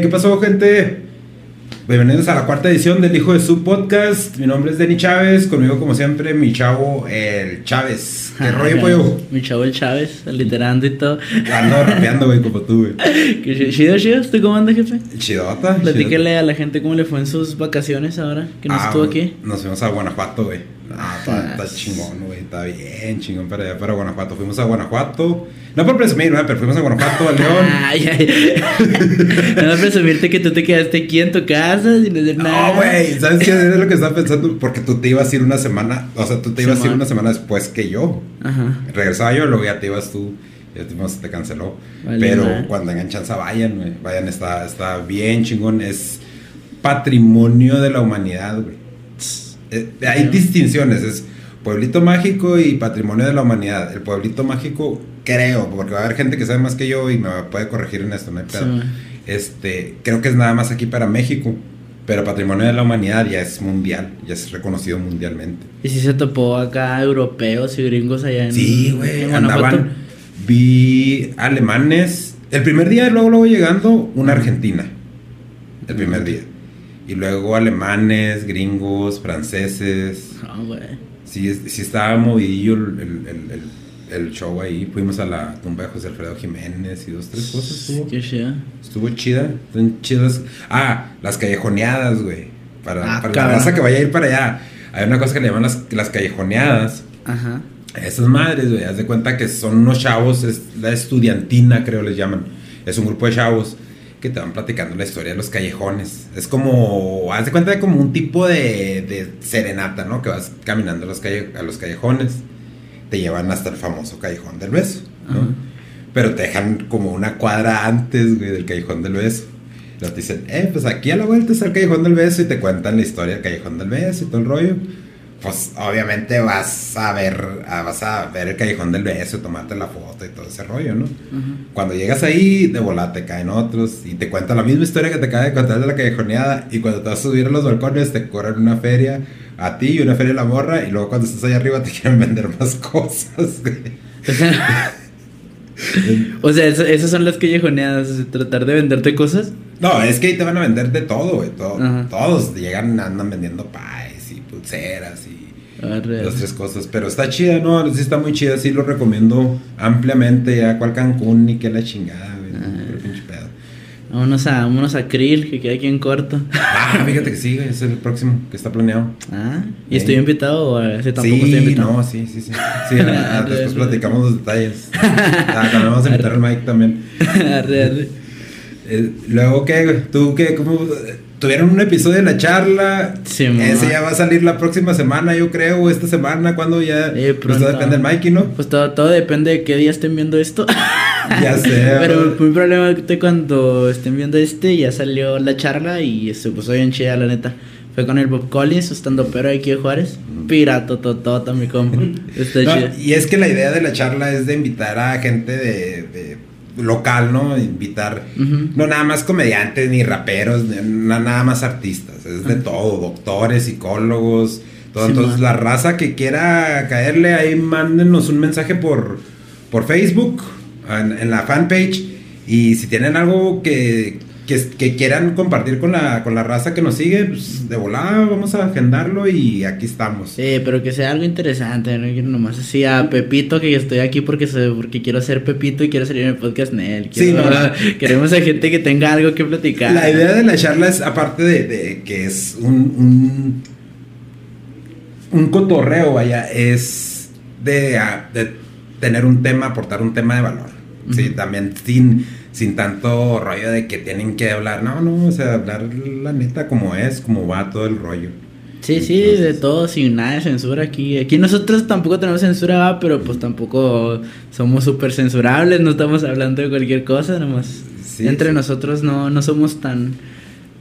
¿qué pasó, gente? Bienvenidos a la cuarta edición del Hijo de su Podcast. Mi nombre es Denny Chávez. Conmigo, como siempre, mi chavo, el Chávez. ¿Qué rollo, pollo? Mi chavo, el Chávez, literando y todo. Ando rapeando, güey, como tú, güey. Chido, chido. ¿Tú cómo andas, jefe? Chidota. Platíquele a la gente cómo le fue en sus vacaciones ahora, que no ah, estuvo aquí. Nos fuimos a Guanajuato, güey. Ah, está, está chingón, güey. Está bien chingón para allá, para Guanajuato. Fuimos a Guanajuato. No por presumir, ¿no? pero fuimos a Guanajuato, a León. Ay, ay. no por presumirte que tú te quedaste aquí en tu casa sin hacer nada. No, güey. ¿Sabes qué es lo que estaba pensando? Porque tú te ibas a ir una semana. O sea, tú te ibas a ir una semana después que yo. Ajá. Regresaba yo, luego ya te ibas tú. Ya te, te canceló. pero cuando engan chance, vayan, güey. Vayan, está, está bien chingón. Es patrimonio de la humanidad, güey. Eh, hay distinciones. Es pueblito mágico y patrimonio de la humanidad. El pueblito mágico creo, porque va a haber gente que sabe más que yo y me puede corregir en esto, no hay pedo. este, creo que es nada más aquí para México, pero Patrimonio de la Humanidad ya es mundial, ya es reconocido mundialmente. ¿Y si se topó acá europeos y gringos allá en Sí, güey, andaban, vi alemanes, el primer día luego luego llegando una argentina, el primer día. Y luego alemanes, gringos, franceses. Ah, güey. Sí, sí estaba movidillo el, el el show ahí. Fuimos a la tumba de José Alfredo Jiménez y dos, tres cosas. Estuvo, Qué chida. Estuvo chida. Están chidas. Ah, las callejoneadas, güey. Para, ah, para la raza que vaya a ir para allá. Hay una cosa que le llaman las, las callejoneadas. Ajá. Esas madres, güey. Haz de cuenta que son unos chavos, es la estudiantina, creo les llaman. Es un grupo de chavos que te van platicando la historia de los callejones. Es como, haz de cuenta de como un tipo de, de serenata, ¿no? Que vas caminando a los, calle, a los callejones te llevan hasta el famoso Callejón del Beso, Pero te dejan como una cuadra antes, del Callejón del Beso. Y te dicen, eh, pues aquí a la vuelta está el Callejón del Beso y te cuentan la historia del Callejón del Beso y todo el rollo. Pues obviamente vas a ver, vas a ver el Callejón del Beso, tomarte la foto y todo ese rollo, ¿no? Cuando llegas ahí, de volada te caen otros y te cuentan la misma historia que te acaba de contar de la callejoneada y cuando te vas a subir a los balcones te corren una feria a ti y una feria de la morra y luego cuando estás allá arriba te quieren vender más cosas. o sea, esas son las callejoneadas, tratar de venderte cosas. No, es que ahí te van a vender de todo, güey. todos llegan, andan vendiendo pies y las tres cosas. Pero está chida, ¿no? Sí está muy chida, sí lo recomiendo ampliamente. Ya cual Cancún ni que la chingada, güey. Vámonos a, vámonos a Krill, que queda aquí en corto. Ah, fíjate que sí, es el próximo que está planeado. Ah, ¿y estoy invitado o ese tampoco sí, estoy invitado? No, sí, sí, sí. Sí, después platicamos los detalles. Ah, también vamos a invitar al Mike también. arre, arre. Eh, luego, ¿qué? ¿Tú qué? ¿Cómo? Tuvieron un episodio de la charla. Sí, Ese ya va a salir la próxima semana, yo creo, o esta semana, cuando ya. Eh, pues todo depende del Mikey, ¿no? Pues todo, todo depende de qué día estén viendo esto. ya sé. Pero muy probablemente cuando estén viendo este, ya salió la charla y se puso bien chida, la neta. Fue con el Bob Collins, estando pero aquí de Juárez. Pirato, totota, mi compa. Está no, Y es que la idea de la charla es de invitar a gente de local, ¿no? Invitar, no nada más comediantes ni raperos, nada más artistas, es de todo, doctores, psicólogos, todo. Entonces, la raza que quiera caerle ahí, mándenos un mensaje por, por Facebook, en la fanpage. Y si tienen algo que, que, quieran compartir con la, con la raza que nos sigue, pues de volada vamos a agendarlo y aquí estamos. Sí, pero que sea algo interesante, no quiero nomás así a Pepito que estoy aquí porque, porque quiero ser Pepito y quiero salir en el podcast Nel. sí, no, queremos a gente que tenga algo que platicar. La idea de la charla es, aparte de, que es un, un, un, cotorreo, vaya, es de, de tener un tema, aportar un tema de valor. Sí, también sin sin tanto rollo de que tienen que hablar. No, no, o sea, hablar la neta como es, como va todo el rollo. Sí, sí, de todo, sin nada de censura aquí. Aquí nosotros tampoco tenemos censura, pero pues tampoco somos súper censurables, no estamos hablando de cualquier cosa, nomás. entre nosotros no, no somos tan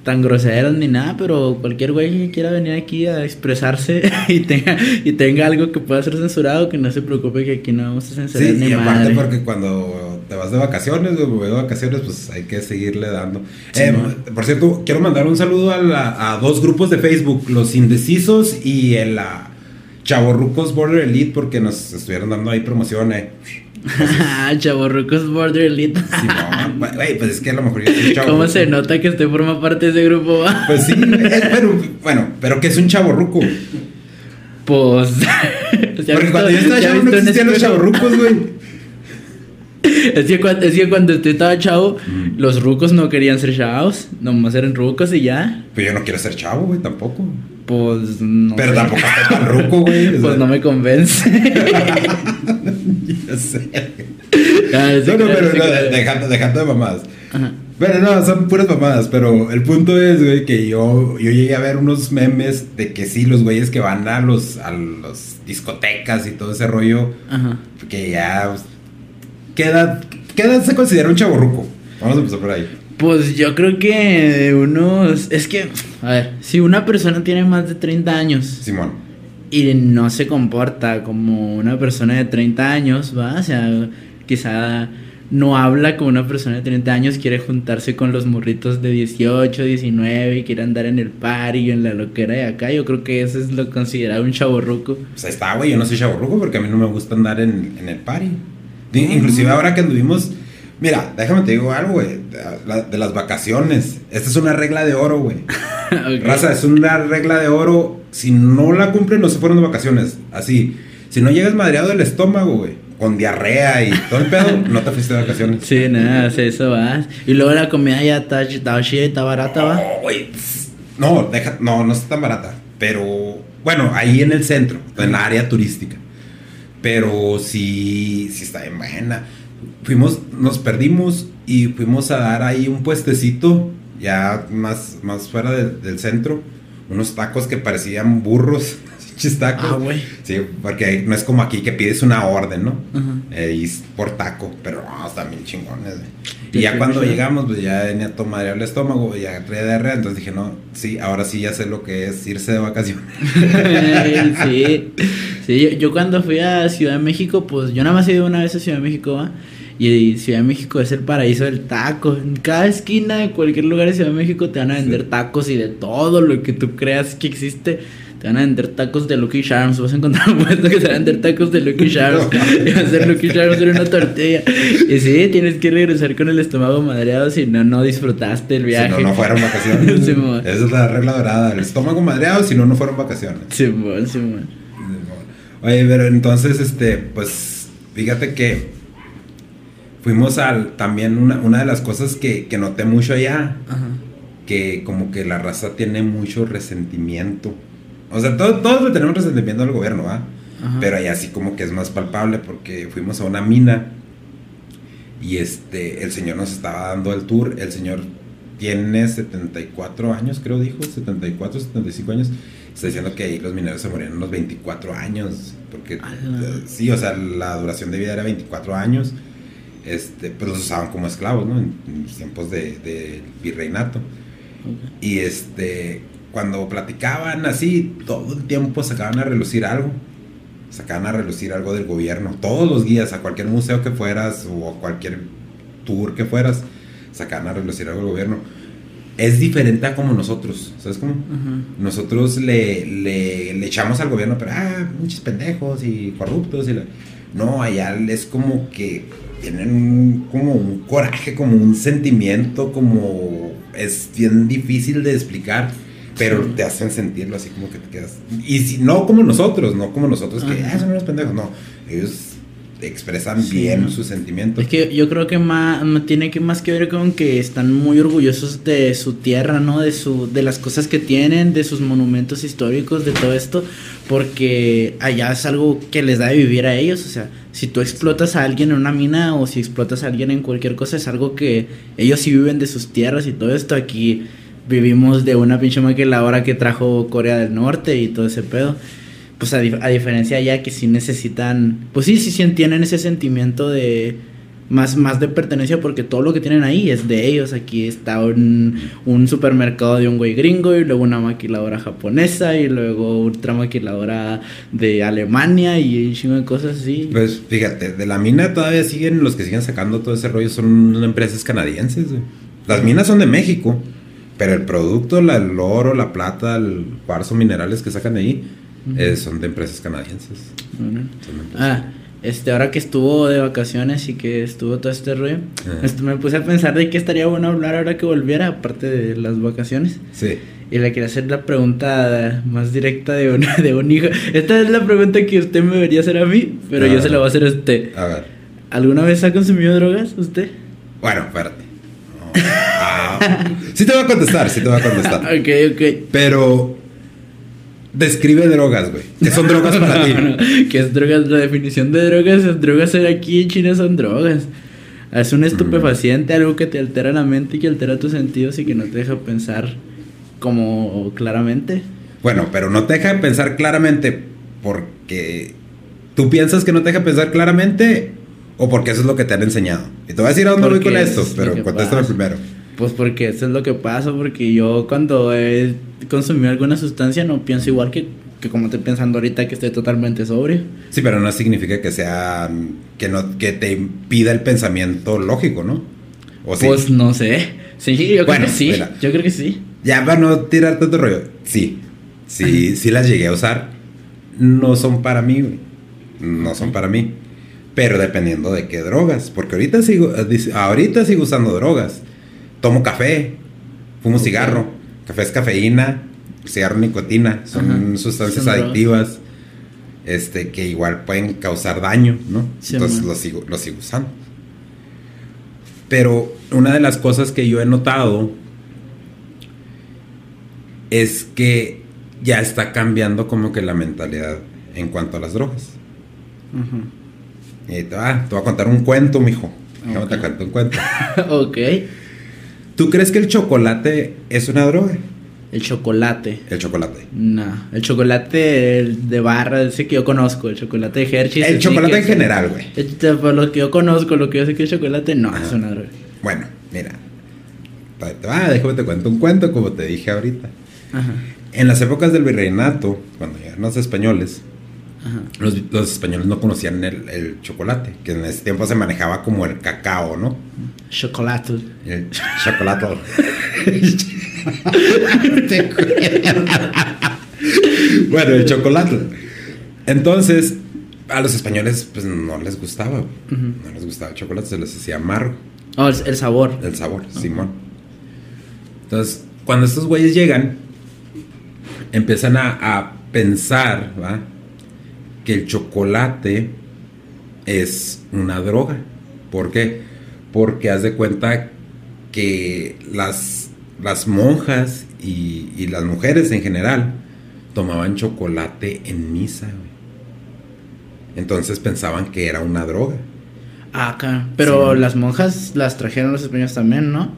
tan groseros ni nada, pero cualquier güey que quiera venir aquí a expresarse y tenga, y tenga algo que pueda ser censurado, que no se preocupe que aquí no vamos a censurar Sí, ni y aparte madre. porque cuando te vas de vacaciones, güey, voy de vacaciones, pues hay que seguirle dando. Sí, Eh, ¿no? por cierto, quiero mandar un saludo a, la- a dos grupos de Facebook, los indecisos y el ah, Chavorrucos Border Elite, porque nos estuvieron dando ahí promoción, eh. Chavorrucos Border Elite. Simón, güey, güey, pues es que a lo mejor yo soy un ¿Cómo se nota que usted forma parte de ese grupo? Pues sí, eh, pero, bueno, pero que es un chavorruco. Pues. Porque cuando yo estaba chavo no existían los chavorrucos, güey. Es que, cuando, es que cuando usted estaba chavo, Mm. los rucos no querían ser chavos, nomás eran rucos y ya. Pero yo no quiero ser chavo, güey, tampoco. Pues no. pero sé. tampoco estoy tan ruco, güey. Pues no me convence. Ya sé. Ah, No, no, pero no, dejando, dejando de mamadas. Ajá. Bueno, no, son puras mamadas, pero el punto es, güey, que yo, yo llegué a ver unos memes de que sí, los güeyes que van a los, a los discotecas y todo ese rollo, Ajá. que ya, pues, ¿qué edad, qué edad se considera un chaborruco? Vamos a empezar por ahí. Pues yo creo que unos. Es que, a ver, si una persona tiene más de 30 años Simón. y no se comporta como una persona de 30 años, ¿va? O sea, quizá no habla como una persona de 30 años, quiere juntarse con los morritos de 18, 19 y quiere andar en el party en la loquera de acá. Yo creo que eso es lo considerado un chaborruco. Pues ahí está, güey, yo no soy chaborruco porque a mí no me gusta andar en, en el party. Inclusive ahora que anduvimos... Mira, déjame te digo algo, güey, de, la- de las vacaciones. Esta es una regla de oro, güey. Raza, es una regla de oro. Si no la cumplen, no se fueron de vacaciones. Así. Si no llegas madreado del estómago, güey, con diarrea y todo el pedo, no te fuiste de vacaciones. Sí, nada, eso va. Y luego la comida ya está, está chida y está barata, va. No, güey. No, deja, no, no está tan barata. Pero, bueno, ahí en el centro, en la área turística. Pero sí, sí está bien buena. Fuimos, nos perdimos y fuimos a dar ahí un puestecito, ya más, más fuera de- del centro. Unos tacos que parecían burros. pinches tacos. Ah, güey. Sí, porque no es como aquí que pides una orden, ¿no? Eh, y es por taco, pero no, están bien chingones, güey. Y ya cuando llegamos, pues ya venía todo madreado el estómago, ya traía diarrea, entonces dije, no, sí, ahora sí ya sé lo que es irse de vacaciones. sí, sí yo, yo cuando fui a Ciudad de México, pues yo nada más he ido una vez a Ciudad de México, ¿va? Y Ciudad de México es el paraíso del taco. En cada esquina de cualquier lugar de Ciudad de México te van a vender tacos y de todo lo que tú creas que existe. Te van a vender tacos de Lucky Charms. Vas a encontrar un puesto que te va a vender tacos de Lucky Charms. Y va a ser Lucky Charms en una tortilla. Y sí, tienes que regresar con el estómago madreado si no, no disfrutaste el viaje. Si no, no fueron vacaciones. Sí. Esa es la regla dorada, el estómago madreado, si no, no fueron vacaciones. Simón, Simón. Oye, pero entonces, este, pues, fíjate que fuimos al, también una, una de las cosas que, que noté mucho allá, Ajá. que como que la raza tiene mucho resentimiento. O sea, todos, todos le tenemos resentimiento al gobierno, ¿va? Ajá. Pero allá sí como que es más palpable porque fuimos a una mina y este, el señor nos estaba dando el tour. El señor tiene 74 años, creo dijo, 74, 75 años. Está diciendo que ahí los mineros se morían a los 24 años. Porque eh, sí, o sea, la duración de vida era 24 años. Este, pues los usaban como esclavos, ¿no? En, en tiempos de, de virreinato. Y este, cuando platicaban así, todo el tiempo sacaban a relucir algo. Sacaban a relucir algo del gobierno. Todos los guías, a cualquier museo que fueras o a cualquier tour que fueras, sacaban a relucir algo del gobierno. Es diferente a como nosotros, ¿sabes cómo? Nosotros le, le, le echamos al gobierno, pero, ah, muchos pendejos y corruptos. Y la... No, allá es como que tienen un- como un coraje, como un sentimiento, como es bien difícil de explicar, pero Sí. te hacen sentirlo así como que te quedas. Y si, no como nosotros, no como nosotros que, ah, son unos pendejos, no. Ellos expresan Sí, bien sus sentimientos. Es que yo creo que más tiene que más que ver con que están muy orgullosos de su tierra, ¿no? De su de las cosas que tienen, de sus monumentos históricos, de todo esto, porque allá es algo que les da de vivir a ellos, o sea, si tú explotas a alguien en una mina o si explotas a alguien en cualquier cosa es algo que ellos sí viven de sus tierras y todo esto aquí vivimos de una pinche maquiladora que trajo Corea del Norte y todo ese pedo. Pues a, dif- a diferencia allá que sí necesitan, pues sí, sí, sí tienen ese sentimiento de, más, más de pertenencia porque todo lo que tienen ahí es de ellos. Aquí está un, un supermercado de un güey gringo y luego una maquiladora japonesa y luego otra maquiladora de Alemania y un chingo de cosas así. Pues fíjate, de la mina todavía siguen, los que siguen sacando todo ese rollo son empresas canadienses. güey. Las minas son de México, pero el producto, la- el oro, la plata, el cuarzo, minerales que sacan de ahí, eh, son de empresas canadienses. Bueno. Empresas- Ah, este, ahora que estuvo de vacaciones y que estuvo todo este rollo, Ajá. este, me puse a pensar de qué estaría bueno hablar ahora que volviera, aparte de las vacaciones. Sí. Y le quería hacer la pregunta más directa de un, de un hijo. Esta es la pregunta que usted me debería hacer a mí, pero yo Ah. se la voy a hacer a usted. A ver. ¿Alguna vez ha consumido drogas usted? Bueno, espérate. No. Ah, sí te voy a contestar, sí te voy a contestar. Ok, ok. Pero describe drogas, güey. ¿Qué son drogas para ti? ¿Qué es drogas? La definición de drogas es drogas en aquí en China son drogas. Es un estupefaciente, algo que te altera la mente y que altera tus sentidos y que no te deja pensar como claramente. Bueno, pero no te deja de pensar claramente porque tú piensas que no te deja pensar claramente o porque eso es lo que te han enseñado. Y te voy a decir a dónde voy con es esto, pero contéstame pasa. primero. Pues porque eso es lo que pasa, porque yo cuando he consumido alguna sustancia no pienso igual que, que como estoy pensando ahorita que estoy totalmente sobrio. Sí, pero no significa que sea que no que te impida el pensamiento lógico, ¿no? O sí. Pues no sé. Sí, yo Bueno, creo que sí. mira. Yo creo que sí. Ya para no tirar tanto rollo. Sí. Sí, sí las llegué a usar. No son para mí, güey. No son para mí. Pero dependiendo de qué drogas. Porque ahorita sigo, eh, ahorita sigo usando drogas. Tomo café, fumo cigarro. Café es cafeína, cigarro nicotina. Son Ajá. sustancias Son drogas. adictivas. Este, que igual pueden causar daño, ¿no? Sí, Entonces lo sigo, lo sigo usando. Pero una de las cosas que yo he notado es que ya está cambiando como que la mentalidad en cuanto a las drogas. Ajá. Y te, ah, te voy a contar un cuento, mijo. Déjame Ok. te cuento un cuento. ok. ¿Tú crees que el chocolate es una droga? El chocolate. El chocolate. No, el chocolate el de barra, ese que yo conozco, el chocolate de Hershey. El chocolate en general, güey. Por lo que yo conozco, lo que yo sé que es chocolate, no, Ajá. es una droga. Bueno, mira. Ah, déjame te cuento un cuento, como te dije ahorita. Ajá. En las épocas del virreinato, cuando llegaron los españoles. Los, los españoles no conocían el, el chocolate, que en ese tiempo se manejaba como el cacao, ¿no? Chocolate. El chocolate. bueno, el chocolate. Entonces, a los españoles pues no les gustaba. No les gustaba el chocolate, se les hacía amargo Oh, el, el sabor. el sabor, Simón. Entonces, cuando estos güeyes llegan, empiezan a, a pensar, ¿va? Que el chocolate es una droga. ¿Por qué? Porque haz de cuenta que las, las monjas y, y las mujeres en general tomaban chocolate en misa, güey. Entonces pensaban que era una droga. Ah, acá. Pero Sí. las monjas las trajeron los españoles también, ¿no?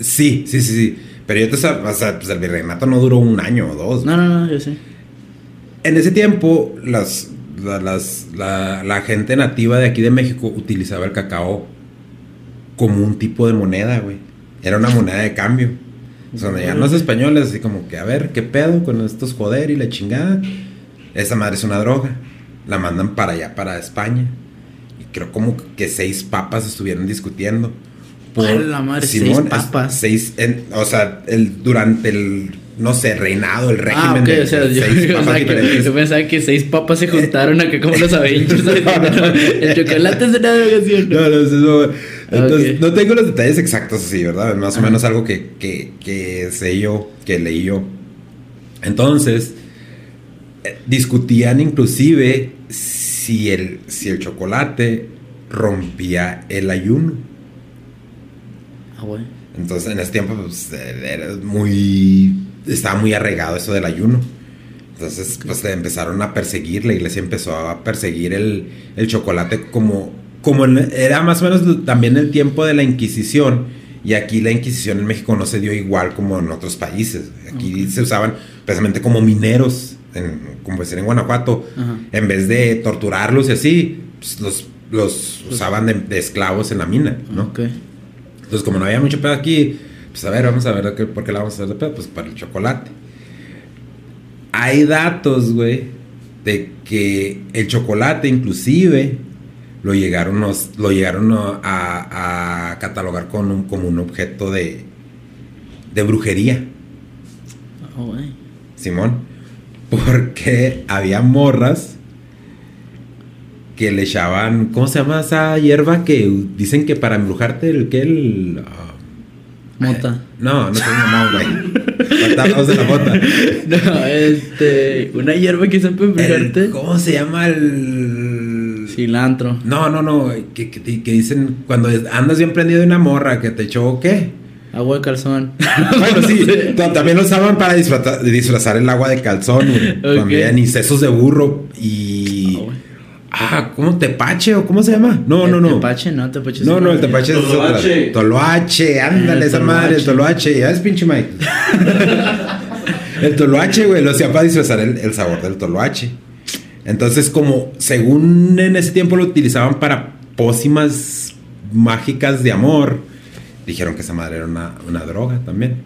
Sí, sí, sí, sí. Pero yo te sab- o sea, pues el virreinato no duró un año o dos. No, no, no, yo sé. En ese tiempo, las, la, las- la, la gente nativa de aquí de México utilizaba el cacao como un tipo de moneda, güey. Era una moneda de cambio. O sea, llegan los españoles, así como que, a ver, ¿qué pedo con estos joder y la chingada? Esa madre es una droga. La mandan para allá, para España. Y creo como que seis papas estuvieron discutiendo. ¡A la madre, seis es- papas! Seis, en- o sea, el, durante el, no sé, reinado, el régimen Ah, ok, de o sea, yo, seis yo papas pensaba que, diferentes. yo pensaba que seis papas se juntaron acá como los Avengers. El chocolate es una drogación. No, no, eso no. Entonces, no tengo los detalles exactos así, ¿verdad? Más o menos algo que, que, que sé yo, que leí yo. Entonces, eh, discutían inclusive si el, si el chocolate rompía el ayuno. Ah, güey. Entonces, en ese tiempo, pues, era muy. Estaba muy arraigado eso del ayuno. Entonces, pues le empezaron a perseguir, la iglesia empezó a perseguir el, el chocolate como. Como en- era más o menos también el tiempo de la Inquisición. Y aquí la Inquisición en México no se dio igual como en otros países. Aquí se usaban precisamente como mineros, en, como decir en Guanajuato. Ajá. En vez de torturarlos y así, pues, los, los usaban de, de esclavos en la mina, ¿no? Ok. Entonces, como no había mucho pedo aquí, pues a ver, vamos a ver qué- por qué la vamos a hacer de pedo. Pues para el chocolate. Hay datos, güey, de que el chocolate, inclusive, lo llegaron, nos- lo llegaron a, a- catalogar con un- como un objeto de, de brujería, Ah, güey. Simón. Porque había morras que le echaban, ¿cómo se llama esa hierba que dicen que para embrujarte el que el Mota. no, no tengo mamá, güey. Faltábamos de la mota. No, este. Una hierba que sepa El- enfriarte. ¿Cómo se llama el Cilantro. No, no, no, que, que, que dicen cuando andas bien prendido de una morra que te echó qué? Agua de calzón. Bueno, sí, ta- también lo usaban para disfrazar, disfrazar el agua de calzón, güey. Ok. También, y sesos de burro y. Ah, ¿cómo? ¿Tepache o cómo se llama? No, no, El no. Tepache, no, tepache. No, no, el tepache es otra. Toloache. Toloache, ándale, esa madre, el toloache. Ya es pinche Mike. el toloache, güey, lo hacía para disfrazar el, el sabor del toloache. Entonces, como según en ese tiempo lo utilizaban para pócimas mágicas de amor, dijeron que esa madre era una, una droga también.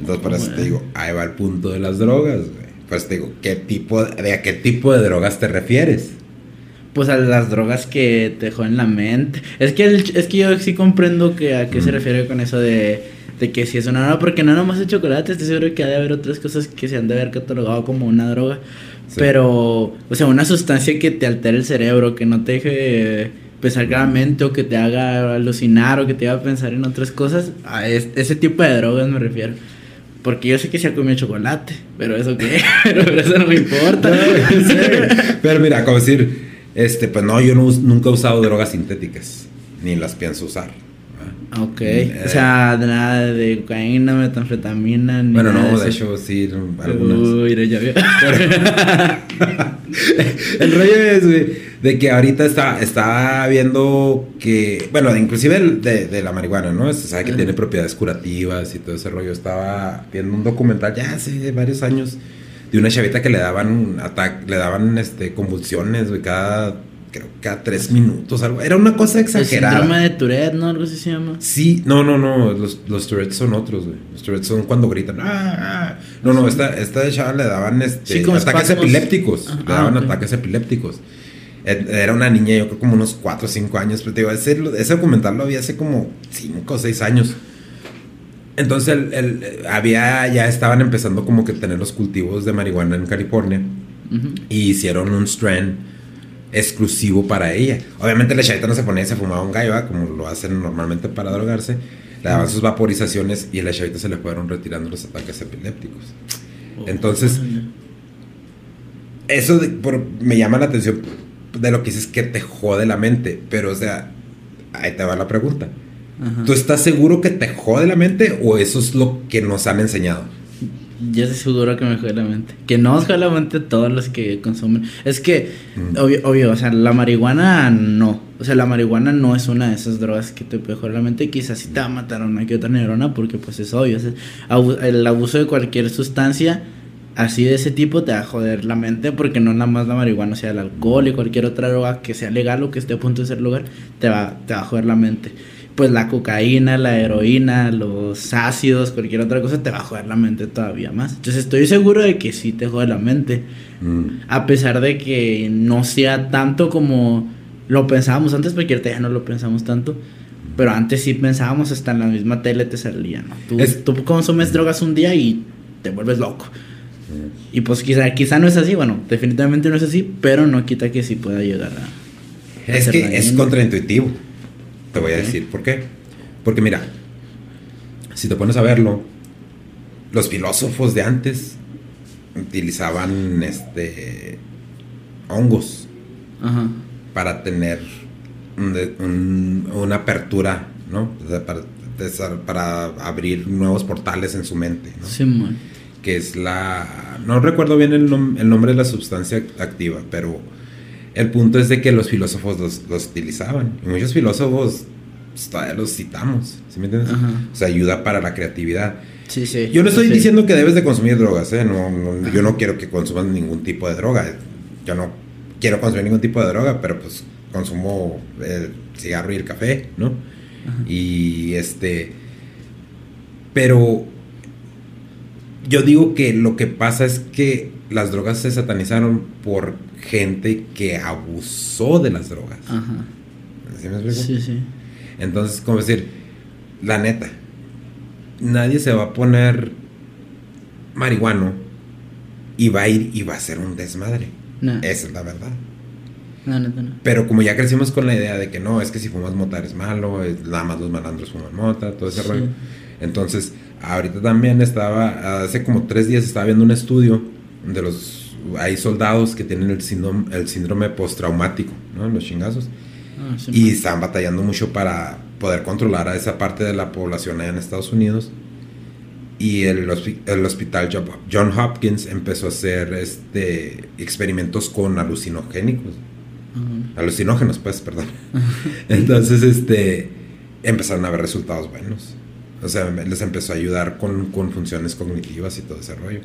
Entonces, por eso te digo, ahí va el punto de las drogas, güey. Pues te digo, ¿qué tipo, ¿de a qué tipo de drogas te refieres? Pues a las drogas que te joden la mente. Es que, el- es que yo sí comprendo que a qué se Mm. refiere con eso de, de que si es una droga, porque no nomás el chocolate, estoy seguro que ha de haber otras cosas que se han de haber catalogado como una droga. Sí. Pero, o sea, una sustancia que te altere el cerebro, que no te deje pensar claramente o que te haga alucinar o que te haga pensar en otras cosas, a es- ese tipo de drogas me refiero. Porque yo sé que se ha comido chocolate, pero eso qué, pero, eso no me importa. No. Pero mira, como decir, este, pues no, yo no nunca he usado drogas sintéticas, ni las pienso usar. ¿va? Ok, Eh, o sea, de nada de cocaína, metanfetamina, ni Bueno, nada no, de hecho sí, algunas. Uy, ya veo. el rollo es, güey, de que ahorita está, está viendo que, bueno, inclusive el de, de la marihuana, ¿no? Se sabe que tiene propiedades curativas y todo ese rollo. Estaba viendo un documental ya hace varios años de una chavita que le daban ataque, le daban este convulsiones, güey, cada, creo, cada tres minutos, algo. Era una cosa El exagerada. síndrome de Tourette, ¿no? Algo así se llama. Sí, no, no, no, los, los Tourette's son otros, güey. Los Tourette's son cuando gritan. "Ah, ah". No, no, esta, esta chava le daban este, Sí, como ataques espasmos. epilépticos. Ah, le daban ataques epilépticos. Era una niña, yo creo como unos 4 o 5 años, pero te digo, ese, ese documental lo vi hace como 5 o 6 años. Entonces, el, el- había, ya estaban empezando como que tener los cultivos de marihuana en California y hicieron un strand exclusivo para ella. Obviamente la chavita no se ponía y se fumaba un gallo, como lo hacen normalmente para drogarse. Le daban sus vaporizaciones y a la chavita se le fueron retirando los ataques epilépticos. Entonces, Eso de- por- me llama la atención de lo que dices que te jode la mente, pero o sea, ahí te va la pregunta. Ajá. ¿Tú estás seguro que te jode la mente o eso es lo que nos han enseñado? Yo estoy seguro que me jode la mente. Que no os jode la mente todos los que consumen. Es que, Mm. obvio, obvio, o sea, la marihuana no. O sea, la marihuana no es una de esas drogas que te puede joder la mente. Quizás sí te va a matar una que otra neurona porque pues es obvio. o sea, abu- el abuso de cualquier sustancia así de ese tipo te va a joder la mente porque no nada más la marihuana, o sea, el alcohol y cualquier otra droga que sea legal o que esté a punto de ser legal, te va, te va a joder la mente. Pues la cocaína, la heroína, los ácidos, cualquier otra cosa te va a joder la mente todavía más. Entonces estoy seguro de que sí te jode la mente. Mm. A pesar de que no sea tanto como lo pensábamos antes, porque ahorita ya no lo pensamos tanto. Pero antes sí pensábamos, hasta en la misma tele te salía, ¿no? Tú, Es- tú consumes drogas un día y te vuelves loco. Y pues quizá, quizá no es así, bueno, definitivamente no es así, pero no quita que sí pueda llegar a... a Es que es contraintuitivo. Te voy a decir por qué. Porque mira, si te pones a verlo, los filósofos de antes utilizaban este hongos Ajá. para tener un de- un- una apertura, ¿no? O sea, para, abrir nuevos portales en su mente, ¿no? Simón. que es la... No recuerdo bien el, nom- el nombre de la sustancia activa, pero el punto es de que los filósofos los, los utilizaban. Y muchos filósofos pues, todavía los citamos, ¿sí me entiendes? Ajá. O sea, ayuda para la creatividad. Sí, sí. Yo no estoy Sí. diciendo que debes de consumir drogas, ¿eh? No, no, yo no quiero que consumas ningún tipo de droga. Yo no quiero consumir ningún tipo de droga, pero pues consumo el cigarro y el café, ¿no? Y este, pero yo digo que lo que pasa es que las drogas se satanizaron por gente que abusó de las drogas. Ajá. ¿Sí me explico? Sí, sí. Entonces, como decir, la neta, nadie se va a poner marihuano y va a ir y va a ser un desmadre. Esa es la verdad. No, no, no. Pero como ya crecimos con la idea de que no, es que si fumas mota es malo, nada más los malandros fuman mota, todo ese rollo. Entonces, ahorita también estaba, hace como tres días estaba viendo un estudio de los, hay soldados que tienen el síndrome, el síndrome postraumático, ¿no? Los chingazos. Ah, y están batallando mucho para poder controlar a esa parte de la población allá en Estados Unidos. Y el, el hospital John Hopkins empezó a hacer este, experimentos con alucinogénicos. Alucinógenos, pues, perdón. Entonces, este, empezaron a ver resultados buenos. O sea, les empezó a ayudar con, con funciones cognitivas y todo ese rollo.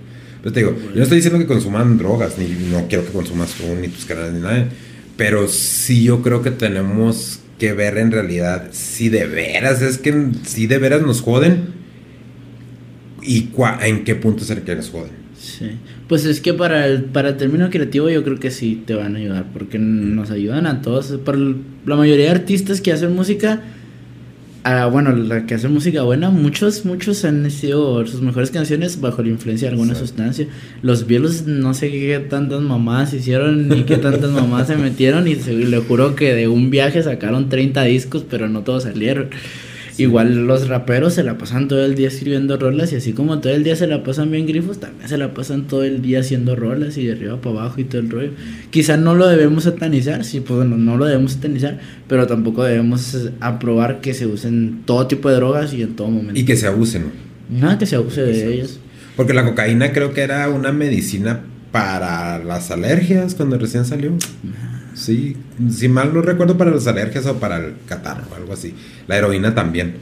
Pero te digo, yo no estoy diciendo que consuman drogas, ni no quiero que consumas tú, ni tus canales, ni nada. Pero sí yo creo que tenemos que ver en realidad si de veras, es que si de veras nos joden y en qué punto es el que les joden. Sí. Pues es que para el, para el término creativo yo creo que sí te van a ayudar, porque nos ayudan a todos. Para la mayoría de artistas que hacen música, ah, bueno, la que hace música buena, muchos, muchos han sido sus mejores canciones bajo la influencia de alguna sustancia. Los Beatles no sé qué tantas mamás hicieron ni qué tantas mamás se metieron y se, le juro que de un viaje sacaron 30 discos, pero no todos salieron. Igual los raperos se la pasan todo el día escribiendo rolas y así como todo el día se la pasan bien grifos, también se la pasan todo el día haciendo rolas y de arriba para abajo y todo el rollo. Quizá no lo debemos satanizar, sí, pues bueno, no lo debemos satanizar, pero tampoco debemos aprobar que se usen todo tipo de drogas y en todo momento. Y que se abusen. Nada que se abuse de ellas. Porque la cocaína creo que era una medicina para las alergias cuando recién salió. Sí, si mal no recuerdo para las alergias o para el catarro o algo así. La heroína también.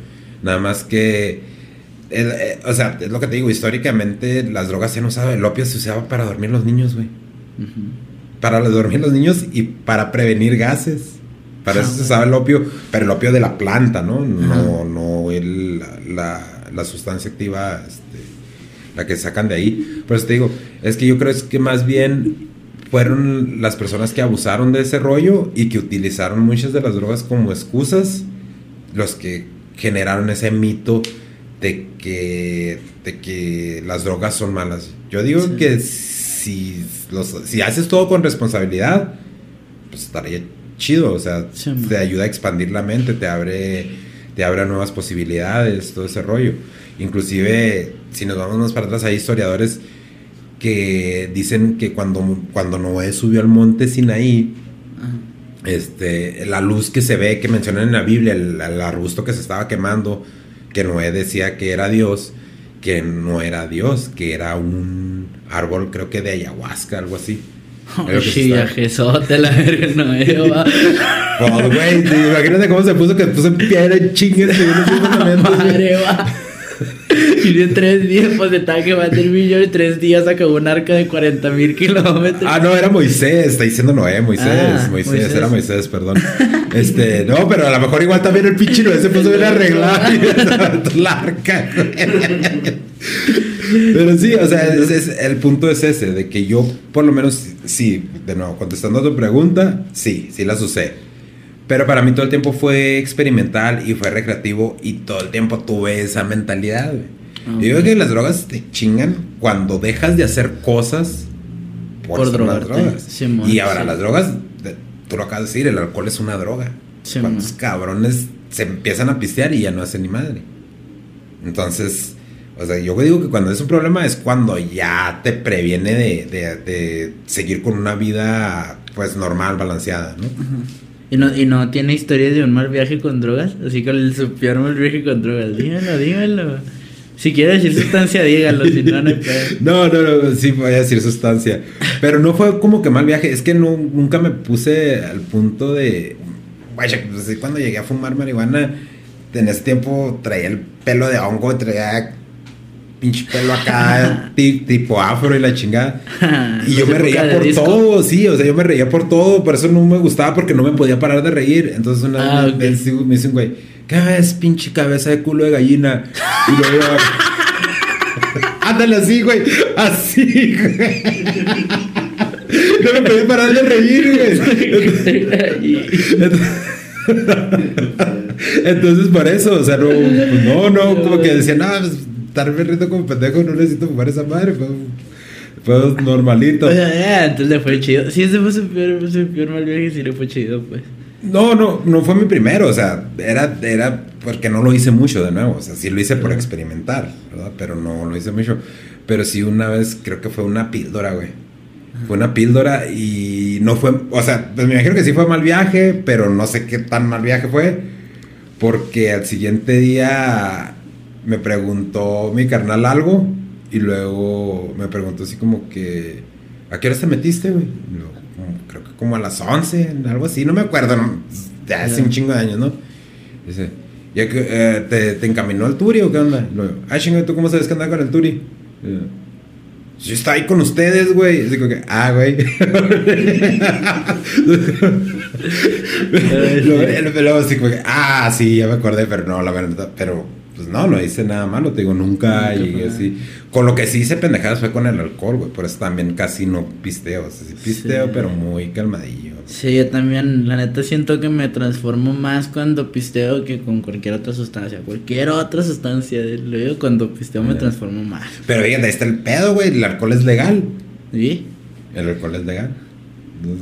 Nada más que, eh, o sea, es lo que te digo, históricamente las drogas se han usado, el opio se usaba para dormir los niños, güey. Para dormir los niños y para prevenir gases. Para eso se usaba el opio, pero el opio de la planta, ¿no? No, no el, la, la, sustancia activa, este, la que sacan de ahí. Por eso te digo, es que yo creo es que más bien fueron las personas que abusaron de ese rollo y que utilizaron muchas de las drogas como excusas, los que generaron ese mito de que, de que las drogas son malas. Yo digo que si, los, si haces todo con responsabilidad, pues estaría chido, o sea, te ayuda a expandir la mente, te abre, te abre nuevas posibilidades, todo ese rollo. Inclusive, si nos vamos más para atrás, hay historiadores que dicen que cuando, cuando Noé subió al monte Sinaí, este, la luz que se ve, que mencionan en la Biblia, el, arbusto que se estaba quemando, que Noé decía que era Dios, que no era Dios, que era un árbol, creo que de ayahuasca, algo así. Oh, te la verga. Oh, güey, imagínate cómo se puso que puso piedra en chingues. Madre, va. Y de tres días, pues estaba que va a millón y tres días acabó un arca de 40 mil kilómetros. Ah, no, era Moisés, está diciendo Noé, Moisés, ah, Moisés, era Moisés, perdón. Este, no, pero a lo mejor igual también el pinche Noé se puso bien arreglado y la arca. Pero sí, o sea, el punto es ese, de que yo, por lo menos, sí, de nuevo, contestando a tu pregunta, sí, sí las usé. Pero para mí todo el tiempo fue experimental y fue recreativo y todo el tiempo tuve esa mentalidad, güey. Yo digo que las drogas te chingan cuando dejas de hacer cosas por, por drogas. y ahora las drogas, tú lo acabas de decir, el alcohol es una droga. Cuántos cabrones se empiezan a pistear y ya no hacen ni madre. Entonces, o sea, yo digo que cuando es un problema es cuando ya te previene de, de, seguir con una vida pues normal, balanceada, ¿no? ¿Y no, ¿Y no tiene historias de un mal viaje con drogas? Así el su peor mal viaje con drogas. Dímelo, dímelo. Si quiere decir sustancia, dígalo, si no, no No, no, no, sí voy a decir sustancia. Pero no fue como que mal viaje, es que no, nunca me puse al punto de. Vaya, pues, cuando llegué a fumar marihuana, en ese tiempo traía el pelo de hongo, traía pinche pelo acá, ti- tipo afro y la chingada. Y yo me reía por disco. todo, sí, o sea, yo me reía por todo, por eso no me gustaba porque no me podía parar de reír. Entonces una Ah, vez ok. me, dice- un güey, ¿qué ves, pinche cabeza de culo de gallina? Y yo, yo ándale así, güey, así, güey. No me podía parar de reír, güey. Entonces, por eso, o sea, no, pues, no, no, como que decía, no, pues, estarme riendo como pendejo, no necesito fumar esa madre, fue, fue normalito. O sea, ya, entonces le fue chido. Sí, ese fue su peor, su peor mal viaje, sí le fue chido, pues. No, no, no fue mi primero, o sea, era, era porque no lo hice mucho de nuevo, o sea, sí lo hice por experimentar, ¿verdad? Pero no lo hice mucho. Pero sí una vez, creo que fue una píldora, güey. Fue una píldora y no fue, o sea, pues me imagino que sí fue mal viaje, pero no sé qué tan mal viaje fue, porque al siguiente día me preguntó mi carnal algo y luego me preguntó así como que, ¿a qué hora te metiste, güey? Creo que como a las 11, algo así, no me acuerdo, no, ya hace un chingo de años, ¿no? Dice, ¿ya que, eh, te, te encaminó el Turi o qué onda? Luego, ah, chingo, ¿tú cómo sabes que andaba con el Turi? Y yo, yo estaba ahí con ustedes, güey. Así como que, ah, güey. luego, luego así como que, ah, sí, ya me acordé, pero no, la verdad, pero pues no, no hice nada malo, te digo, nunca Nunca llegué así. Con lo que sí hice pendejadas fue con el alcohol, güey, por eso también casi no pisteo, o sea, sí pisteo, Sí. pero muy calmadillo. Sí, yo también, la neta siento que me transformo más cuando pisteo que con cualquier otra sustancia. Cualquier otra sustancia, lo digo, cuando pisteo me transformo más. Pero fíjate, ahí está el pedo, güey, el alcohol es legal. ¿Sí? El alcohol es legal.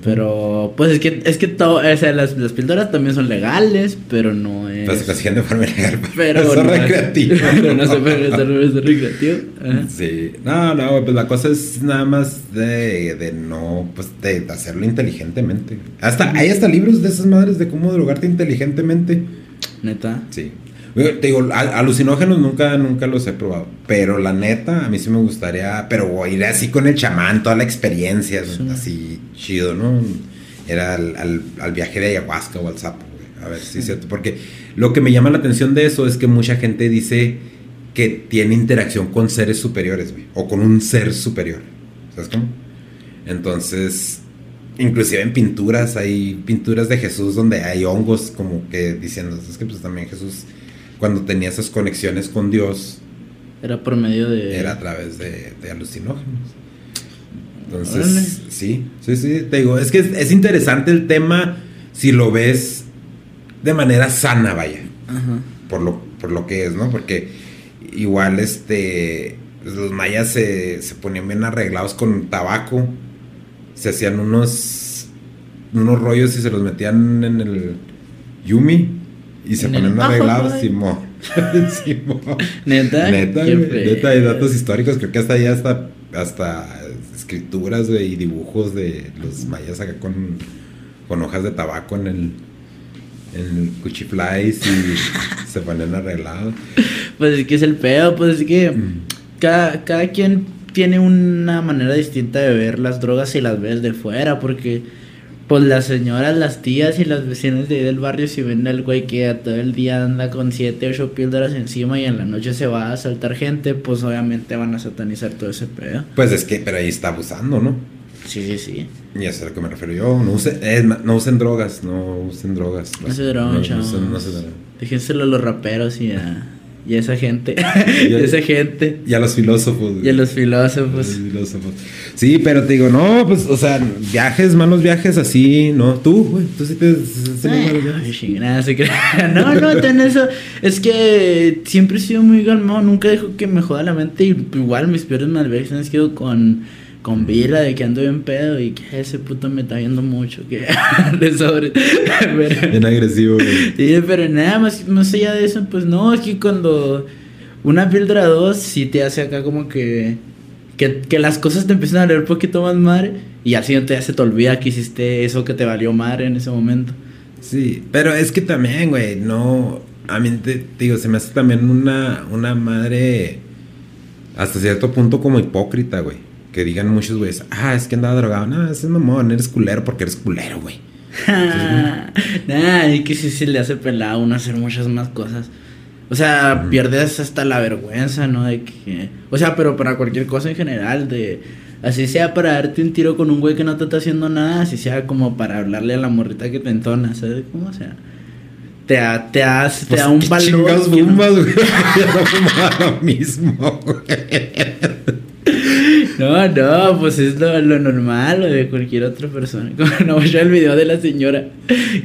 Pero, pues es que, es que todo, o sea, las, las píldoras también son legales, pero no es. Consiguen de forma ilegal. pero no es es- recreativo. pero no se puede recreativo. Ajá. Sí, no, no, pues la cosa es nada más de, de no, pues de hacerlo inteligentemente. Hasta, hay hasta libros de esas madres de cómo drogarte inteligentemente. Neta. Sí. Te digo, al- alucinógenos nunca, nunca los he probado. Pero la neta, a mí sí me gustaría, pero ir así con el chamán, toda la experiencia, Sí. así chido, ¿no? Era al, al- al viaje de ayahuasca o al sapo, güey. A ver si es cierto. Porque lo que me llama la atención de eso es que mucha gente dice que tiene interacción con seres superiores, güey. O con un ser superior. ¿Sabes cómo? Entonces, inclusive en pinturas, hay pinturas de Jesús donde hay hongos como que diciendo, es que pues también Jesús, cuando tenía esas conexiones con Dios, Era por medio de. era a través de, de alucinógenos. Entonces, Órale. sí, sí, sí, te digo, es que es, es interesante el tema si lo ves de manera sana, vaya Ajá. por lo, por lo que es, ¿no? Porque igual este pues, los mayas se, se ponían bien arreglados con tabaco, se hacían unos unos rollos y se los metían en el yumi y se ponían arreglados. Simón. Simón. Neta. Neta, neta, hay datos históricos, creo que hasta ahí hasta, hasta escrituras, güey, y dibujos de los mayas acá con, con hojas de tabaco en el, en el cuchiflais y se ponen arreglados. Pues es que es el pedo, pues es que Mm. cada, cada quien tiene una manera distinta de ver las drogas si las ves de fuera, porque pues las señoras, las tías y las vecinas de ahí del barrio si ven al güey que todo el día anda con 7, 8 píldoras encima y en la noche se va a asaltar gente, pues obviamente van a satanizar todo ese pedo. Pues es que, pero ahí está abusando, ¿no? Sí, sí, sí. Y eso es a lo que me refiero yo. No usen, es ma- no usen drogas, no usen drogas. No se drogan, no, no chavos. usen- no se drogan. Déjenselo a los raperos y a, y a esa gente. y a esa gente. Y a los filósofos. Y a los Los filósofos. filósofos. Sí, pero te digo, no, pues, o sea, viajes, malos viajes así, ¿no? Tú, güey, tú sí te... viajes. Ay, chingada, se crea. No, no, ten eso. Es que siempre he sido muy calmado, nunca dejo que me joda la mente. Y igual mis peores han sido con, con Vila, de que ando bien pedo y que ese puto me está viendo mucho. Que de sobre. Pero, Bien agresivo, güey. sí, pero nada más, más allá de eso, pues no, es que cuando una píldora 2 sí te hace acá como que, que. Que las cosas te empiezan a leer un poquito más madre. Y al siguiente día se te olvida que hiciste eso que te valió madre en ese momento. Sí, pero es que también, güey, no... A mí, te, te digo, se me hace también una, una madre hasta cierto punto como hipócrita, güey. Que digan muchos güeyes, ah, es que andaba drogado. No, ese es mamón, eres culero porque eres culero, güey. nah, y que sí se le hace pelado a uno hacer muchas más cosas. O sea, pierdes hasta la vergüenza, ¿no? De que... O sea, pero para cualquier cosa en general, de... Así sea para darte un tiro con un güey que no te está haciendo nada, así sea como para hablarle a la morrita que te entona, ¿sabes cómo? O sea, te da, te da, te Pues, da un ¿qué valor. chingados güey? Mismo, güey. No, no, pues es lo, lo normal, lo de cualquier otra persona. Como no ya el video de la señora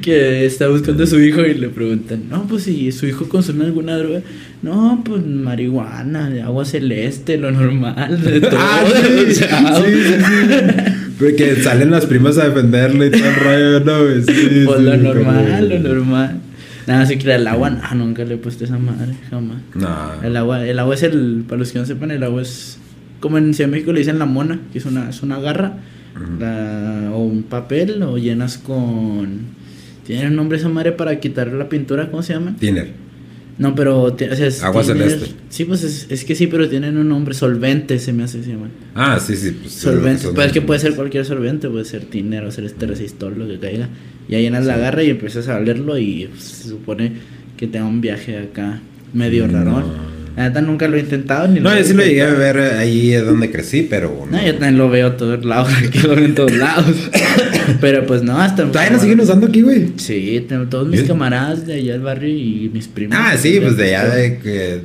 que está buscando a su hijo y le preguntan, no, pues si su hijo consume alguna droga, no, pues marihuana, de agua celeste, lo normal, de todo. Ah, sí, sí, sí, sí. Porque salen las primas a defenderle y todo el rollo, ¿no? Sí, Pues sí, lo como- normal, lo normal. Nada, si quiere el agua, no, nunca le he puesto esa madre, jamás. No. El agua, el agua es el, para los que no sepan, el agua es como en Ciudad de México le dicen la mona, que es una, es una garra, la- o un papel, o llenas con... ¿Tiene un nombre esa madre para quitar la pintura? ¿Cómo se llama? Tiner. No, pero... ti- o sea, es Agua tiner- celeste. Sí, pues es, es que sí, pero tienen un nombre, solvente se me hace, se llama. Ah, sí, sí. Pues, Solvente, pues es que puede ser cualquier solvente, puede ser tiner o ser este resistor, lo que caiga. Y ahí llenas la garra y empiezas a olerlo y pues, se supone que te da un viaje acá medio No. raro. La nunca lo he intentado ni No, he yo sí lo llegué a ver ahí es donde crecí, pero. No, yo también lo veo a todos lados, aquí lo veo en todos lados. Pero pues no, hasta... ¿Todavía no siguen usando aquí, güey? Sí, tengo todos mis ¿Sí? camaradas de allá del barrio y mis primos. Ah, sí, pues de allá de que.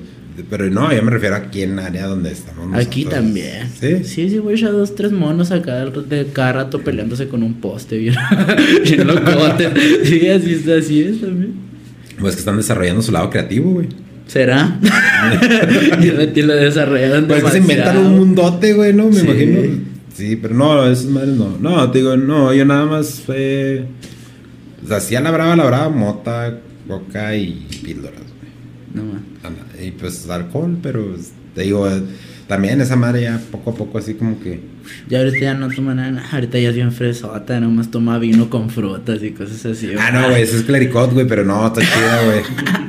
Pero no, yo me refiero aquí en área donde estamos. Aquí nosotros. también. Sí. Sí, sí, güey, ya dos, tres monos acá de cada rato peleándose con un poste, bien, bien locote. Sí, así es, así es también. Pues que están desarrollando su lado creativo, güey. ¿Será? y lo, desarrollaron Pues se inventan un mundote, güey, ¿no? Me Sí. imagino. Sí, pero no, esas madres no. No, te digo, no, yo nada más fue. O sea, sí a la brava, a la brava, mota, coca y píldoras, güey. No, man. Anda, Y pues alcohol, pero te digo, también esa madre ya poco a poco así como que. Ya ahorita ya no toma nada, ahorita ya es bien fresota, nomás toma vino con frutas y cosas así. Ah, no, güey, ese es clericot, güey, pero no, está chida, güey.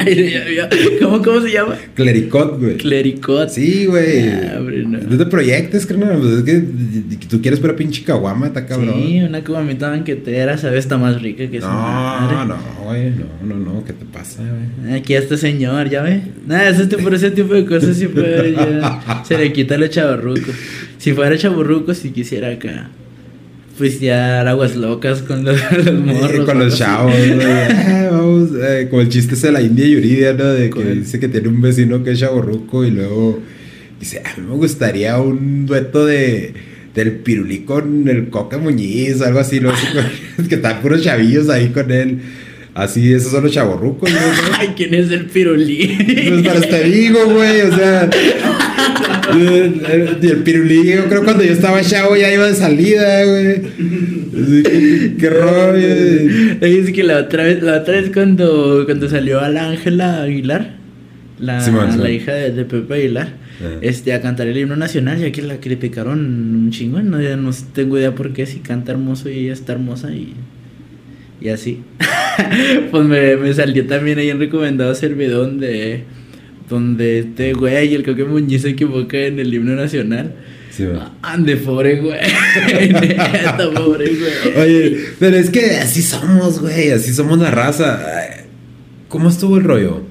¿Cómo, ¿Cómo se llama? Clericot, güey. Clericot. Sí, güey. Ah, no. No te proyectes, carnal. Pues es que tú quieres pura pinche caguama, está cabrón. Sí, una cubamita banquetera, ¿sabes? Está más rica que esa no, no, güey. No, no, no. ¿Qué te pasa, güey? Aquí este señor, ¿ya ve? Nada, eso este, por ese tipo de cosas siempre ya se le quita lo chaburruco. Si fuera chaburruco, si quisiera acá. Pues ya aguas locas con los, los morros. con los chavos. Eh, vamos, eh, como el chiste ese de la India Yuridia, ¿no? De que ¿Cuál? dice que tiene un vecino que es chaborruco y luego dice, a mí me gustaría un dueto de del pirulí con el Coca Muñiz o algo así, ¿no? Que están puros chavillos ahí con él. Así, esos son los chaborrucos, ¿no? Ay, ¿quién es el pirulí? Pues para este digo, güey, o sea. El pirulí, yo creo cuando yo estaba chavo ya iba de salida, güey. Que, qué rollo. Es que la otra vez, la otra vez cuando, cuando salió a la Ángela Aguilar, la, Simón, la Simón. hija de, de Pepe Aguilar, Ajá. este, a cantar el himno nacional, ya que la criticaron un chingo, no, ya no tengo idea por qué, si canta hermoso y ella está hermosa y, y así. pues me, me salió también ahí en recomendados el video donde, donde este güey, el Coque Muñiz se equivoca en el himno nacional. Sí. Ande, pobre güey. Neta, pobre güey. Oye, pero es que así somos, güey, así somos la raza. ¿Cómo estuvo el rollo?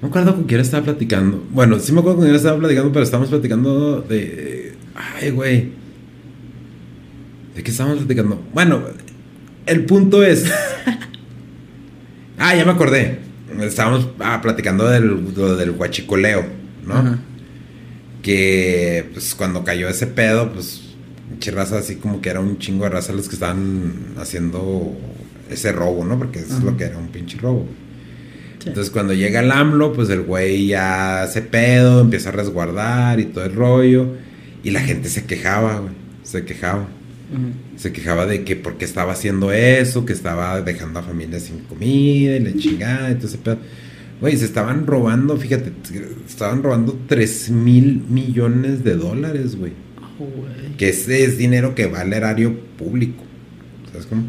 No me acuerdo con quién estaba platicando. Bueno, sí me acuerdo con quién estaba platicando, pero estábamos platicando de. Ay, güey. ¿De qué estábamos platicando? Bueno, el punto es. ah, ya me acordé. Estábamos ah, platicando del, lo del guachicoleo, ¿no? Ajá. que pues cuando cayó ese pedo, pues pinche raza así como que era un chingo de raza los que estaban haciendo ese robo, ¿no? Porque eso es lo que era un pinche robo. Sí. Entonces cuando llega el AMLO, pues el güey ya hace pedo, empieza a resguardar y todo el rollo. Y la gente se quejaba, güey. Se quejaba. Se quejaba de que por qué estaba haciendo eso, que estaba dejando a familias sin comida y la chingada y todo ese pedo. Güey, se estaban robando, fíjate, estaban robando 3 mil millones de dólares, güey. Oh, güey. Que ese es dinero que va al erario público. ¿Sabes cómo?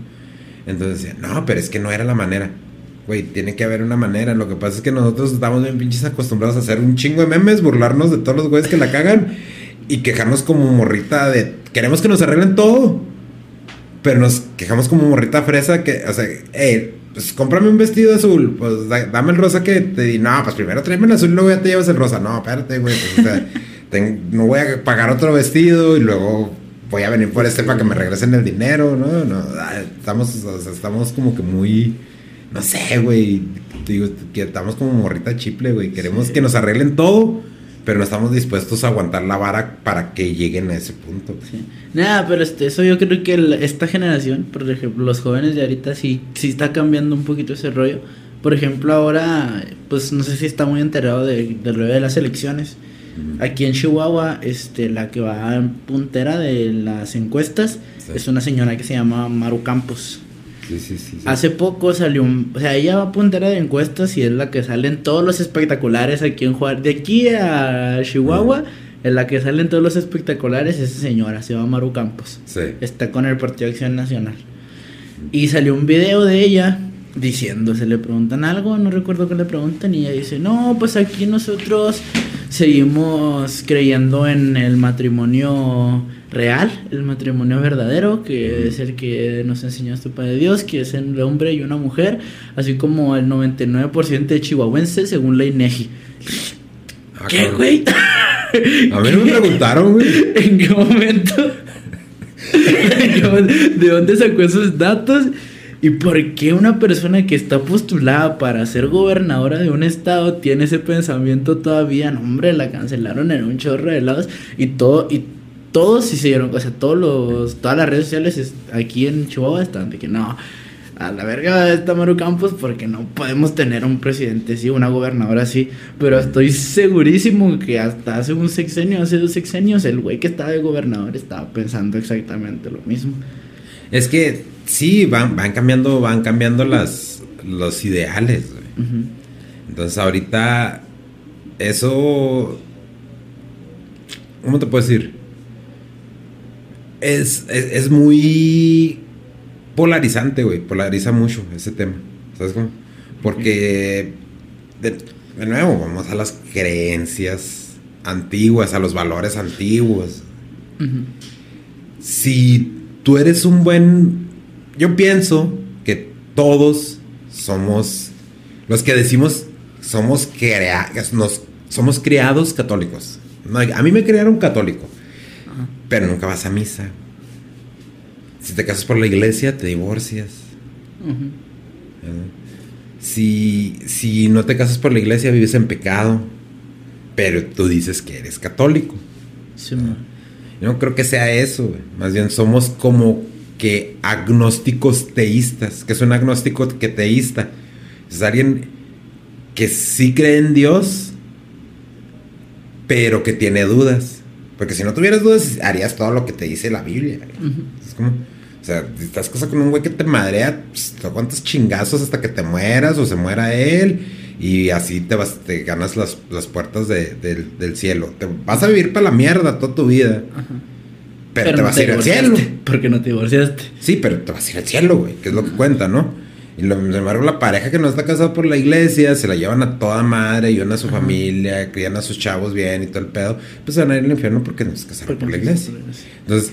Entonces decía, no, pero es que no era la manera. Güey, tiene que haber una manera. Lo que pasa es que nosotros estamos bien pinches acostumbrados a hacer un chingo de memes, burlarnos de todos los güeyes que la cagan y quejarnos como morrita de. Queremos que nos arreglen todo. Pero nos quejamos como morrita fresa que, o sea, eh, pues cómprame un vestido azul, pues dame el rosa que te di. No, pues primero tráeme el azul y luego ya te llevas el rosa. No, espérate, güey. Pues, o sea, no voy a pagar otro vestido y luego voy a venir por este para que me regresen el dinero, ¿no? no estamos, estamos como que muy, no sé, güey. Digo, que estamos como morrita chiple, güey. Queremos que nos arreglen todo, pero no estamos dispuestos a aguantar la vara para que lleguen a ese punto. Nada, pero este, eso yo creo que esta generación, por ejemplo, los jóvenes de ahorita sí, sí está cambiando un poquito ese rollo. Por ejemplo, ahora, pues no sé si está muy enterado del rollo de las elecciones. Aquí en Chihuahua, este, la que va en puntera de las encuestas es una señora que se llama Maru Campos. Sí, sí, sí, Hace poco salió un... O sea, ella va puntera de encuestas y es la que sale en todos los espectaculares aquí en Juárez. De aquí a Chihuahua, en la que salen todos los espectaculares, esa señora, se llama Maru Campos. Está con el Partido Acción Nacional. Y salió un video de ella diciendo, se le preguntan algo, no recuerdo qué le preguntan, y ella dice, no, pues aquí nosotros seguimos creyendo en el matrimonio real, el matrimonio verdadero, que es el que nos enseñó este Padre Dios, que es el hombre y una mujer, así como el 99% de chihuahuenses según la INEGI. Ah, ¿Qué, güey? A mí me preguntaron, güey. ¿En qué momento? ¿De dónde sacó esos datos? ¿Y por qué una persona que está postulada para ser gobernadora de un estado tiene ese pensamiento todavía? No, hombre, la cancelaron en un chorro de lados y todo, y todos sí se dieron, o sea, todos los, todas las redes sociales aquí en Chihuahua están de que no, a la verga está Maru Campos porque no podemos tener un presidente así, una gobernadora así. Pero estoy segurísimo que hasta hace un sexenio, hace dos sexenios, el güey que estaba de gobernador estaba pensando exactamente lo mismo. Es que sí, van, van cambiando, van cambiando las, los ideales. Entonces ahorita eso, ¿cómo te puedo decir? Es, es, muy polarizante, güey. Polariza mucho ese tema. ¿Sabes cómo? Porque, de, nuevo, vamos a las creencias antiguas, a los valores antiguos. Si tú eres un buen yo pienso que todos somos, los que decimos somos, crea, nos, somos criados católicos. a mí me criaron católico, pero nunca vas a misa. Si te casas por la iglesia, te divorcias. si, si no te casas por la iglesia, vives en pecado, pero tú dices que eres católico. Yo no creo que sea eso, más bien somos como que agnósticos teístas. que es un agnóstico que teísta? Es alguien que sí cree en Dios, pero que tiene dudas. Porque si no tuvieras dudas, harías todo lo que te dice la Biblia. Es como, o sea, si estás cosa con un güey que te madrea, pues, te aguantas chingazos hasta que te mueras o se muera él. Y así te vas, te ganas las, puertas del cielo. Te vas a vivir para la mierda toda tu vida. Pero, te vas a ir al cielo. Porque no te divorciaste. Sí, pero te vas a ir al cielo, güey, que es lo que cuenta, ¿no? Y lo, sin embargo, la pareja que no está casada por la iglesia, se la llevan a toda madre, ayudan a su familia, crían a sus chavos bien y todo el pedo, pues van a ir al infierno porque no se casaron por la iglesia. Entonces,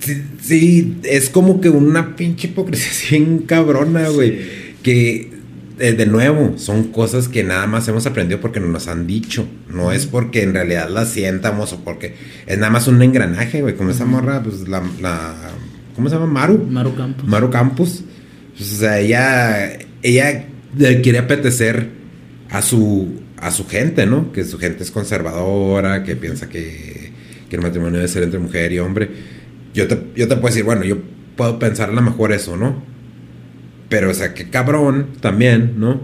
sí, sí, es como que una pinche hipocresía bien cabrona, güey. Que eh, de nuevo, son cosas que nada más hemos aprendido porque nos han dicho. No es porque en realidad las sientamos o porque es nada más un engranaje, güey. Como esa morra, pues la, ¿Cómo se llama? Maru. Maru Campos. Maru Campos. Pues, o sea, ella. Ella quiere apetecer a su. a su gente, ¿no? Que su gente es conservadora, que piensa que, el matrimonio debe ser entre mujer y hombre. Yo te, yo te puedo decir, bueno, yo puedo pensar a lo mejor eso, ¿no? Pero, o sea, qué cabrón también, ¿no?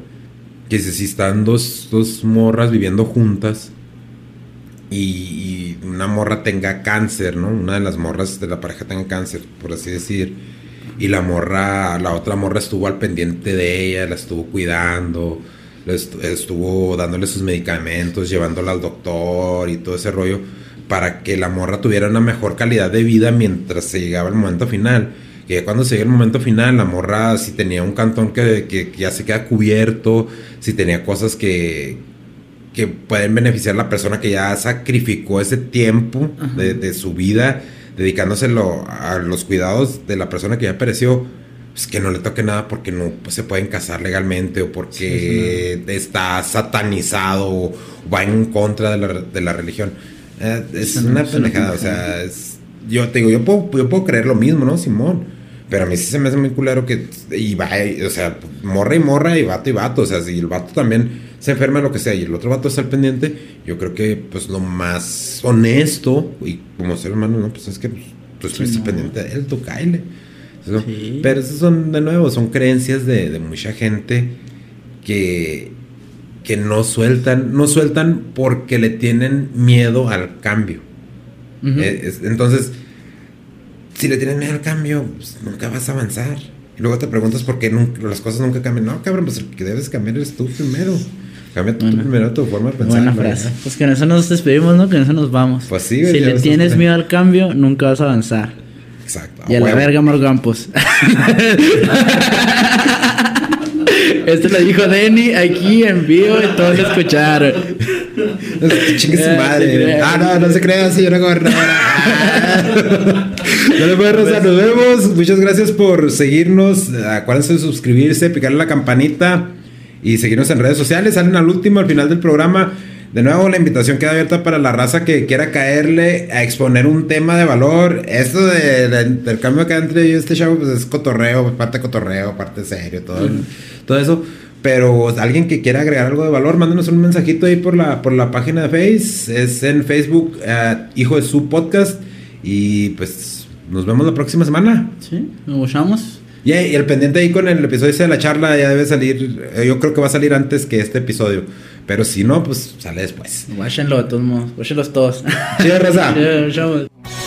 Que si están dos, dos morras viviendo juntas y, una morra tenga cáncer, ¿no? Una de las morras de la pareja tenga cáncer, por así decir. Y la morra, la otra morra estuvo al pendiente de ella, la estuvo cuidando, estuvo dándole sus medicamentos, llevándola al doctor y todo ese rollo para que la morra tuviera una mejor calidad de vida mientras se llegaba el momento final. Que cuando se llega el momento final, la morra si tenía un cantón que, ya se queda cubierto, si tenía cosas que, que pueden beneficiar a la persona que ya sacrificó ese tiempo de, su vida dedicándoselo a los cuidados de la persona que ya pereció, pues que no le toque nada porque no pues, se pueden casar legalmente o porque está satanizado o va en contra de la, de la religión. Eh, es una pendejada, o sea, es, yo te digo, yo puedo, yo puedo creer lo mismo, ¿no, Simón? Pero a mí sí se me hace muy culero que. Y va, o sea, morra y morra y vato y vato. O sea, si el vato también se enferma, lo que sea, y el otro vato está al pendiente, yo creo que, pues, lo más honesto, y como ser humano, ¿no? Pues es que pues, tú estuviste pendiente de él, tú caile. Pero esas son, de nuevo, son creencias de, de mucha gente que, que no sueltan, no sueltan porque le tienen miedo al cambio. Eh, entonces, si le tienes miedo al cambio, pues, nunca vas a avanzar. Y luego te preguntas por qué las cosas nunca cambian. No, cabrón, pues el que debes cambiar eres tú primero. Cambia tú primero tu forma de pensar. Buena frase. Pues que en eso nos despedimos, ¿no? Que en eso nos vamos. Pues sí, Si le tienes miedo al cambio, nunca vas a avanzar. Exacto. Y a la verga, Morgampos. Esto lo dijo Denny aquí en vivo y todos lo escucharon. Chingue su madre. Ah, no, no se crea, señora gobernadora. no le puede rozar. Nos vemos. Muchas gracias por seguirnos. Acuérdense de suscribirse, picarle la campanita y seguirnos en redes sociales. Salen al último, al final del programa. De nuevo, la invitación queda abierta para la raza que quiera caerle a exponer un tema de valor. Esto del cambio acá entre yo y este chavo, pues es cotorreo, parte cotorreo, parte serio, todo, todo eso. Pero alguien que quiera agregar algo de valor, mándenos un mensajito ahí por la, por la página de Face. Es en Facebook, eh, Hijo de su Podcast. Y pues nos vemos la próxima semana. Sí, nos vemos. y el pendiente ahí con el episodio de la charla ya debe salir. Eh, yo creo que va a salir antes que este episodio. Pero si no, pues sale después. Guáchenlo de todos modos. Guáchenlos todos. Chido, Rosa.